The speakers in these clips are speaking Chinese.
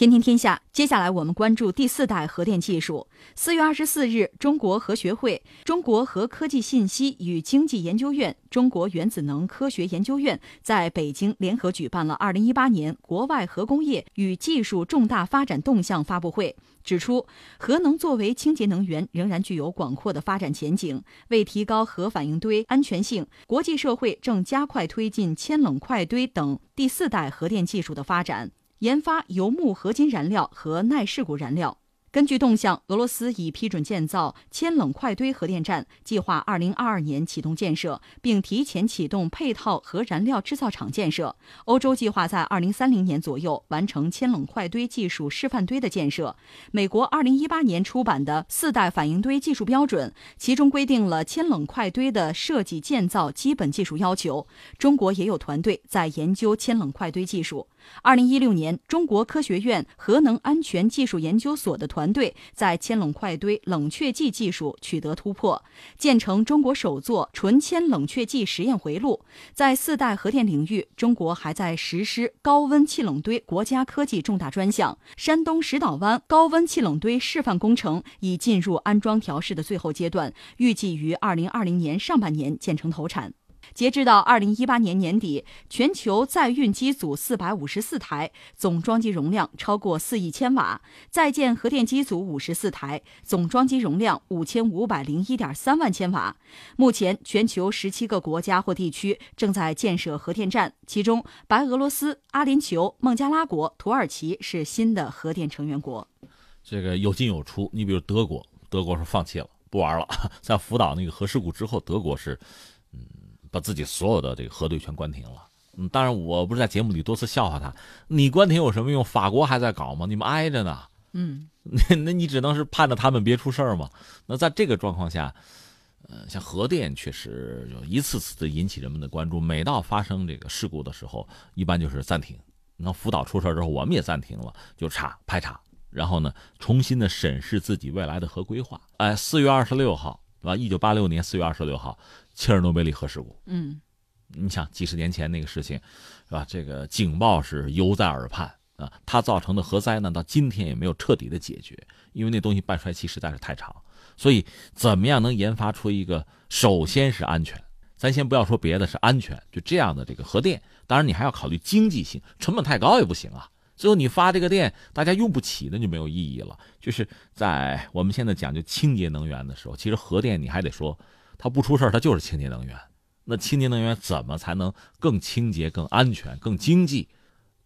天天天下，接下来我们关注第四代核电技术。四月二十四日，中国核学会、中国核科技信息与经济研究院、中国原子能科学研究院在北京联合举办了二零一八年国外核工业与技术重大发展动向发布会，指出，核能作为清洁能源仍然具有广阔的发展前景。为提高核反应堆安全性，国际社会正加快推进铅冷快堆等第四代核电技术的发展。研发油木合金燃料和耐事故燃料。根据动向，俄罗斯已批准建造铅冷快堆核电站，计划二零二二年启动建设，并提前启动配套核燃料制造厂建设。欧洲计划在二零三零年左右完成铅冷快堆技术示范堆的建设。美国二零一八年出版的四代反应堆技术标准，其中规定了铅冷快堆的设计建造基本技术要求。中国也有团队在研究铅冷快堆技术。二零一六年，中国科学院核能安全技术研究所的团队在铅冷快堆冷却剂技术取得突破，建成中国首座纯铅冷却剂实验回路。在四代核电领域，中国还在实施高温气冷堆国家科技重大专项。山东石岛湾高温气冷堆示范工程已进入安装调试的最后阶段，预计于二零二零年上半年建成投产。截至到二零一八年年底，全球在运机组四百五十四台，总装机容量超过四亿千瓦；在建核电机组五十四台，总装机容量五千五百零一点三万千瓦。目前，全球十七个国家或地区正在建设核电站，其中白俄罗斯、阿联酋、孟加拉国、土耳其是新的核电成员国。这个有进有出，你比如德国，德国是放弃了，不玩了。在福岛那个核事故之后，德国是，把自己所有的这个核对全关停了。嗯，当然，我不是在节目里多次笑话他，你关停有什么用？法国还在搞吗？你们挨着呢。嗯，那那你只能是盼着他们别出事儿嘛。那在这个状况下，呃，像核电确实就一次次的引起人们的关注。每到发生这个事故的时候，一般就是暂停。那福岛出事之后，我们也暂停了，就查排查，然后呢，重新的审视自己未来的核规划。哎，四月二十六号，对吧？一九八六年四月二十六号。切尔诺贝利核事故，嗯，你想几十年前那个事情，是吧？这个警报是犹在耳畔啊。它造成的核灾呢，到今天也没有彻底的解决，因为那东西半衰期实在是太长。所以，怎么样能研发出一个首先是安全？咱先不要说别的，是安全，就这样的这个核电。当然，你还要考虑经济性，成本太高也不行啊。最后你发这个电，大家用不起，那就没有意义了。就是在我们现在讲究清洁能源的时候，其实核电你还得说。它不出事它就是清洁能源。那清洁能源怎么才能更清洁、更安全、更经济？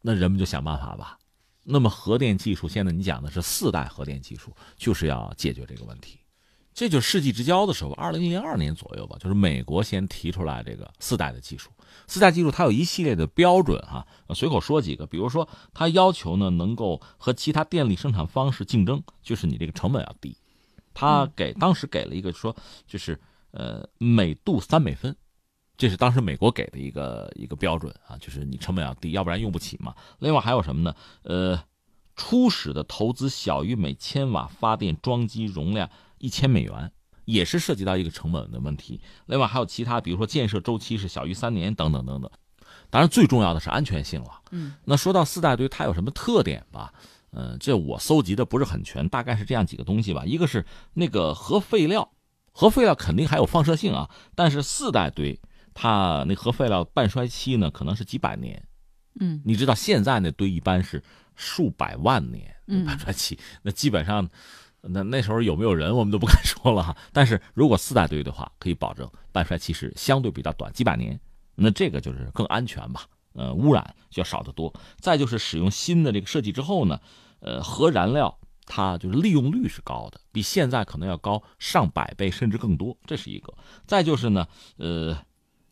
那人们就想办法吧。那么核电技术现在你讲的是四代核电技术，就是要解决这个问题。这就是世纪之交的时候，二零零二年左右吧，就是美国先提出来这个四代的技术。四代技术它有一系列的标准哈，随口说几个，比如说它要求呢能够和其他电力生产方式竞争，就是你这个成本要低。它给当时给了一个说就是。呃，每度三美分，这是当时美国给的一个一个标准啊，就是你成本要低，要不然用不起嘛。另外还有什么呢？呃，初始的投资小于每千瓦发电装机容量一千美元，也是涉及到一个成本的问题。另外还有其他，比如说建设周期是小于三年等等等等。当然最重要的是安全性了。嗯，那说到四大堆，它有什么特点吧？嗯，这我搜集的不是很全，大概是这样几个东西吧。一个是那个核废料。核废料肯定还有放射性啊，但是四代堆它那核废料半衰期呢，可能是几百年。嗯，你知道现在那堆一般是数百万年半衰期，那基本上那那时候有没有人我们都不敢说了哈。但是如果四代堆的话，可以保证半衰期是相对比较短，几百年，那这个就是更安全吧？呃，污染就要少得多。再就是使用新的这个设计之后呢，呃，核燃料。它就是利用率是高的，比现在可能要高上百倍甚至更多，这是一个。再就是呢，呃，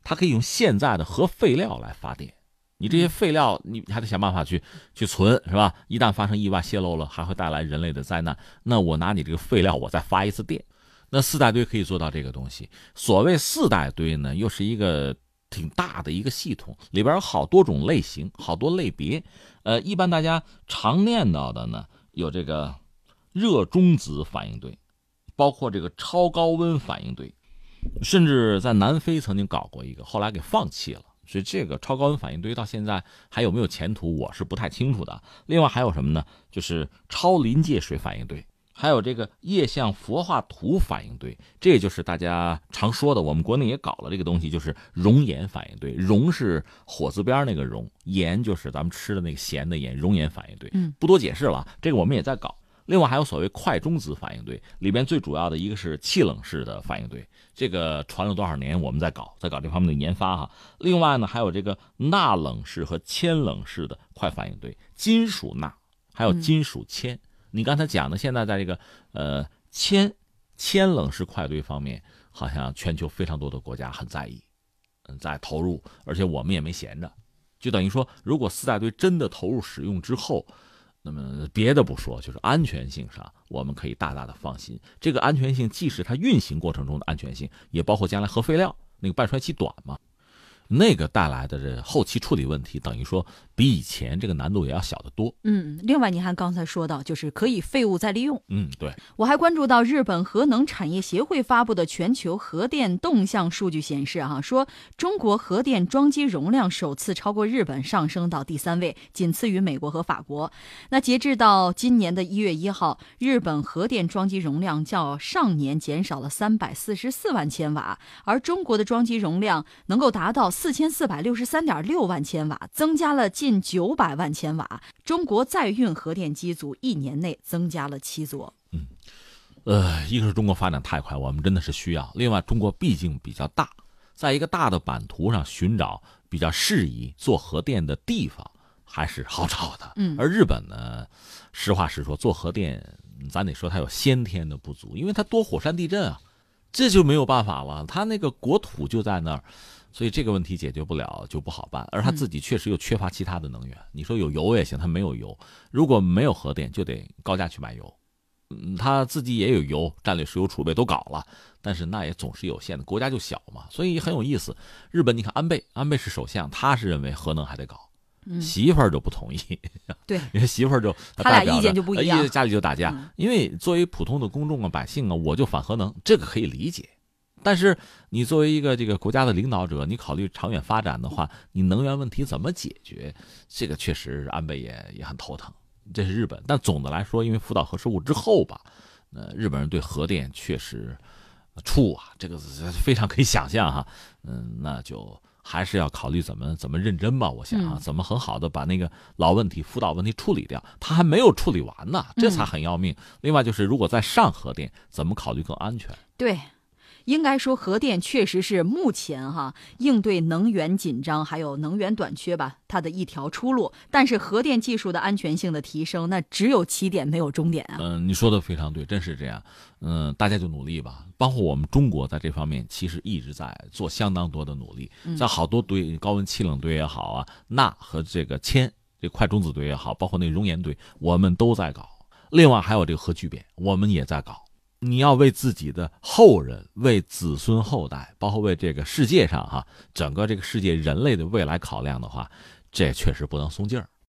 它可以用现在的核废料来发电。你这些废料，你还得想办法去去存，是吧？一旦发生意外泄漏了，还会带来人类的灾难。那我拿你这个废料，我再发一次电。那四代堆可以做到这个东西。所谓四代堆呢，又是一个挺大的一个系统，里边有好多种类型，好多类别。呃，一般大家常念到的呢，有这个。热中子反应堆，包括这个超高温反应堆，甚至在南非曾经搞过一个，后来给放弃了。所以这个超高温反应堆到现在还有没有前途，我是不太清楚的。另外还有什么呢？就是超临界水反应堆。还有这个液相氟化土反应堆，这就是大家常说的，我们国内也搞了这个东西，就是熔岩反应堆。熔是火字边那个熔，盐就是咱们吃的那个咸的盐。熔岩反应堆，嗯，不多解释了，这个我们也在搞。另外还有所谓快中子反应堆，里边最主要的一个是气冷式的反应堆，这个传了多少年，我们在搞，在搞这方面的研发哈。另外呢，还有这个钠冷式和铅冷式的快反应堆，金属钠还有金属铅。你刚才讲的，现在在这个呃铅铅冷式快堆方面，好像全球非常多的国家很在意，嗯，在投入，而且我们也没闲着，就等于说，如果四大堆真的投入使用之后，那么别的不说，就是安全性上，我们可以大大的放心。这个安全性既是它运行过程中的安全性，也包括将来核废料那个半衰期短嘛。那个带来的这后期处理问题，等于说比以前这个难度也要小得多。嗯，另外，您还刚才说到，就是可以废物再利用。嗯，对。我还关注到日本核能产业协会发布的全球核电动向数据显示，哈，说中国核电装机容量首次超过日本，上升到第三位，仅次于美国和法国。那截至到今年的一月一号，日本核电装机容量较上年减少了三百四十四万千瓦，而中国的装机容量能够达到。四千四百六十三点六万千瓦，增加了近九百万千瓦。中国在运核电机组一年内增加了七座。嗯，呃，一个是中国发展太快，我们真的是需要；另外，中国毕竟比较大，在一个大的版图上寻找比较适宜做核电的地方还是好找的。嗯，而日本呢，实话实说，做核电，咱得说它有先天的不足，因为它多火山地震啊，这就没有办法了。他那个国土就在那儿。所以这个问题解决不了就不好办，而他自己确实又缺乏其他的能源。你说有油也行，他没有油；如果没有核电，就得高价去买油。嗯，他自己也有油，战略石油储备都搞了，但是那也总是有限的，国家就小嘛。所以很有意思。日本，你看安倍，安倍是首相，他是认为核能还得搞，媳妇儿就不同意。对，因为媳妇儿就他俩意见就不一样，家里就打架。因为作为普通的公众啊、百姓啊，我就反核能，这个可以理解。但是你作为一个这个国家的领导者，你考虑长远发展的话，你能源问题怎么解决？这个确实安倍也也很头疼。这是日本，但总的来说，因为福岛核事故之后吧，呃，日本人对核电确实怵啊，这个非常可以想象哈。嗯，那就还是要考虑怎么怎么认真吧。我想啊，怎么很好的把那个老问题辅导问题处理掉，他还没有处理完呢，这才很要命。另外就是，如果在上核电，怎么考虑更安全？对。应该说，核电确实是目前哈应对能源紧张还有能源短缺吧，它的一条出路。但是，核电技术的安全性的提升，那只有起点没有终点啊。嗯，你说的非常对，真是这样。嗯，大家就努力吧，包括我们中国在这方面其实一直在做相当多的努力，在好多堆高温气冷堆也好啊，钠和这个铅这快中子堆也好，包括那熔岩堆，我们都在搞。另外还有这个核聚变，我们也在搞。你要为自己的后人、为子孙后代，包括为这个世界上哈整个这个世界人类的未来考量的话，这确实不能松劲儿。